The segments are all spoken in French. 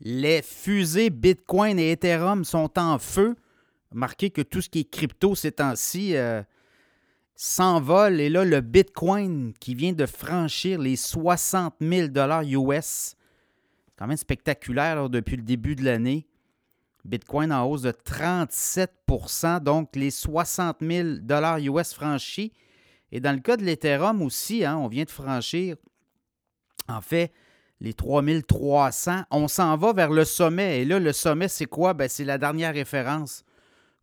Les fusées Bitcoin et Ethereum sont en feu. Remarquez que tout ce qui est crypto ces temps-ci euh, s'envole. Et là, le Bitcoin qui vient de franchir les 60 000 US, quand même spectaculaire depuis le début de l'année. Bitcoin en hausse de 37% donc les 60 000 US franchis. Et dans le cas de l'Ethereum aussi, hein, on vient de franchir, en fait, les 3300. On s'en va vers le sommet. Et là, le sommet, c'est quoi? Ben, c'est la dernière référence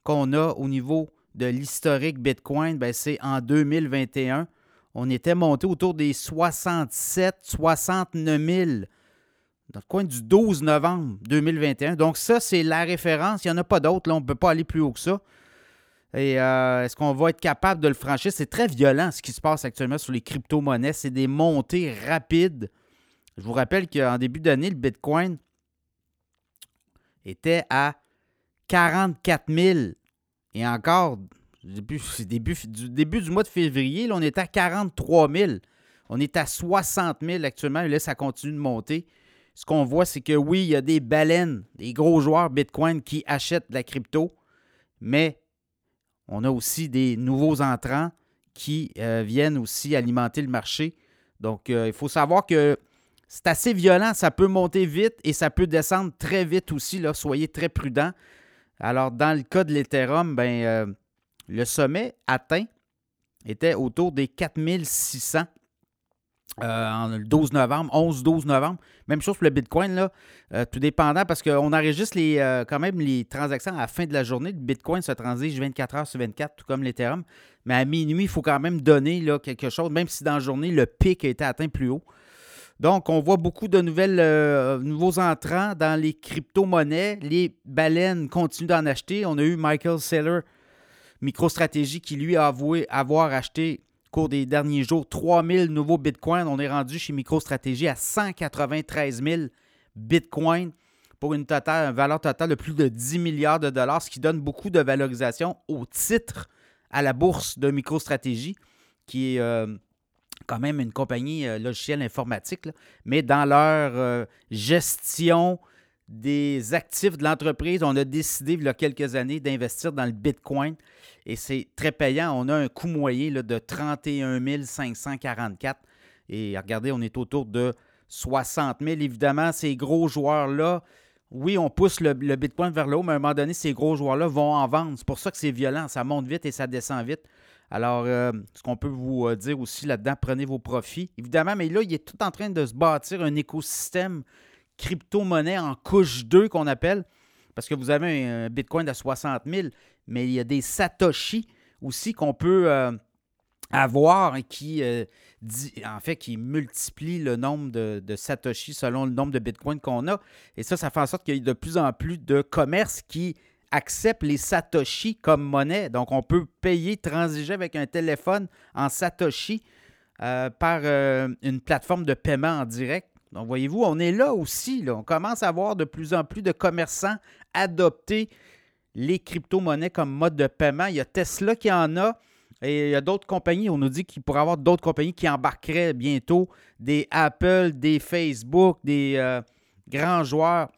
qu'on a au niveau de l'historique Bitcoin. Ben, c'est en 2021. On était monté autour des 67, 69 000 dans le coin du 12 novembre 2021. Donc, ça, c'est la référence. Il n'y en a pas d'autres. On ne peut pas aller plus haut que ça. Et euh, est-ce qu'on va être capable de le franchir? C'est très violent ce qui se passe actuellement sur les crypto-monnaies. C'est des montées rapides. Je vous rappelle qu'en début d'année, le Bitcoin était à 44 000. Et encore, début, début, du début du mois de février, on était à 43 000. On est à 60 000 actuellement. Et là, ça continue de monter ce qu'on voit, c'est que oui, il y a des baleines, des gros joueurs Bitcoin qui achètent de la crypto, mais on a aussi des nouveaux entrants qui euh, viennent aussi alimenter le marché. Donc, euh, il faut savoir que c'est assez violent, ça peut monter vite et ça peut descendre très vite aussi. Soyez très prudents. Alors, dans le cas de l'Ethereum, ben, euh, le sommet atteint était autour des 4600 euh, le 12 novembre, 11-12 novembre. Même chose pour le Bitcoin, euh, tout dépendant, parce qu'on enregistre quand même les transactions à la fin de la journée. Le Bitcoin se transige 24 heures sur 24, tout comme l'Ethereum. Mais à minuit, il faut quand même donner quelque chose, même si dans la journée, le pic a été atteint plus haut. Donc, on voit beaucoup de nouvelles, nouveaux entrants dans les crypto-monnaies. Les baleines continuent d'en acheter. On a eu Michael Saylor, MicroStratégie, qui lui a avoué avoir acheté cours des derniers jours, 3000 nouveaux bitcoins. On est rendu chez MicroStratégie à 193 000 bitcoins pour une, valeur totale de plus de 10 milliards de dollars, ce qui donne beaucoup de valorisation au titre à la bourse de MicroStratégie, qui est euh, quand même une compagnie euh, logicielle informatique, mais dans leur euh, gestion des actifs de l'entreprise, on a décidé il y a quelques années d'investir dans le Bitcoin et c'est très payant. On a un coût moyen de 31 544 et regardez, on est autour de 60 000. Évidemment, ces gros joueurs-là, oui, on pousse le, Bitcoin vers le haut, mais à un moment donné, ces gros joueurs-là vont en vendre. C'est pour ça que c'est violent. Ça monte vite et ça descend vite. Alors, euh, ce qu'on peut vous euh, dire aussi là-dedans, prenez vos profits. Évidemment, mais là, il est tout en train de se bâtir un écosystème crypto-monnaie en couche 2 qu'on appelle, parce que vous avez un Bitcoin de 60 000, mais il y a des Satoshi aussi qu'on peut euh, avoir et qui, multiplient le nombre de, Satoshi selon le nombre de Bitcoins qu'on a. Et ça, ça fait en sorte qu'il y a de plus en plus de commerces qui acceptent les Satoshi comme monnaie. Donc, on peut payer, transiger avec un téléphone en Satoshi euh, par une plateforme de paiement en direct. Donc, voyez-vous, on est là aussi. Là. On commence à voir de plus en plus de commerçants adopter les crypto-monnaies comme mode de paiement. Il y a Tesla qui en a. Et il y a d'autres compagnies, on nous dit qu'il pourrait y avoir d'autres compagnies qui embarqueraient bientôt, des Apple, des Facebook, des euh, grands joueurs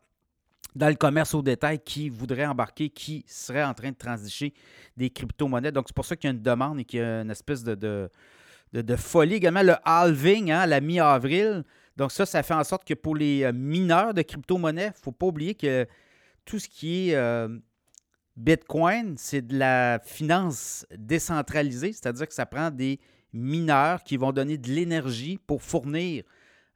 dans le commerce au détail qui voudraient embarquer, qui seraient en train de transiger des crypto-monnaies. Donc, c'est pour ça qu'il y a une demande et qu'il y a une espèce de, de, folie. Également, le halving hein, la mi-avril. Donc ça, ça fait en sorte que pour les euh, mineurs de crypto-monnaie, il ne faut pas oublier que tout ce qui est euh, Bitcoin, c'est de la finance décentralisée, c'est-à-dire que ça prend des mineurs qui vont donner de l'énergie pour fournir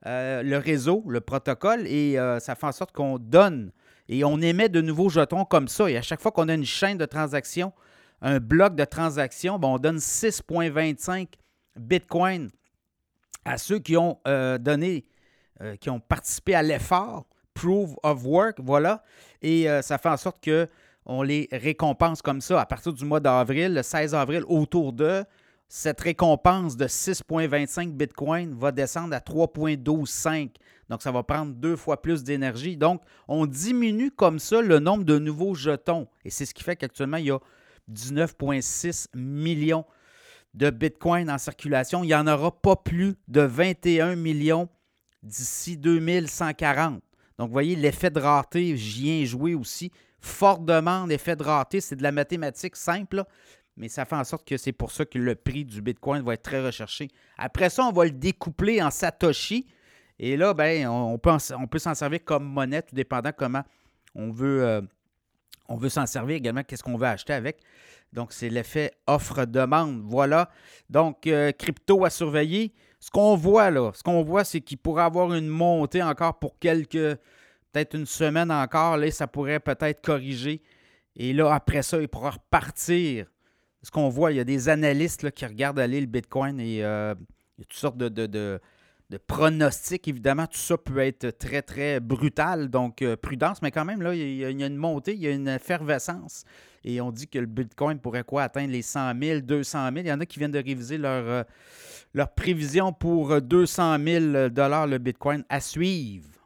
euh, le réseau, le protocole, et ça fait en sorte qu'on donne et on émet de nouveaux jetons comme ça. Et à chaque fois qu'on a une chaîne de transactions, un bloc de transactions, ben, on donne 6,25 Bitcoin à ceux qui ont donné euh, qui ont participé à l'effort, Proof of Work, voilà. Et euh, ça fait en sorte que on les récompense comme ça à partir du mois d'avril, le 16 avril, autour de cette récompense de 6,25 Bitcoin va descendre à 3,125. Donc, ça va prendre deux fois plus d'énergie. Donc, on diminue comme ça le nombre de nouveaux jetons. Et c'est ce qui fait qu'actuellement, il y a 19,6 millions de Bitcoin en circulation. Il n'y en aura pas plus de 21 millions d'ici 2140. Donc, vous voyez, l'effet de rareté, j'y ai joué aussi. Forte demande, effet de rareté, c'est de la mathématique simple, mais ça fait en sorte que c'est pour ça que le prix du Bitcoin va être très recherché. Après ça, on va le découpler en Satoshi. Et là, ben, on peut, on peut s'en servir comme monnaie, tout dépendant comment on veut, euh, veut s'en servir également, qu'est-ce qu'on veut acheter avec. Donc, c'est l'effet offre-demande. Voilà. Donc, euh, crypto à surveiller. Ce qu'on voit là, ce qu'on voit, c'est qu'il pourrait avoir une montée encore pour quelques, peut-être une semaine encore. Là, ça pourrait peut-être corriger. Et là, après ça, il pourra repartir. Ce qu'on voit, il y a des analystes qui regardent aller le Bitcoin et euh, il y a toutes sortes de, de, pronostics. Évidemment, tout ça peut être très, très brutal. Donc, euh, prudence, mais quand même, là, il y, a, une montée, il y a une effervescence. Et on dit que le Bitcoin pourrait quoi? Atteindre les 100 000, 200 000. Il y en a qui viennent de réviser leur, euh, leur prévision pour 200 000 le Bitcoin à suivre.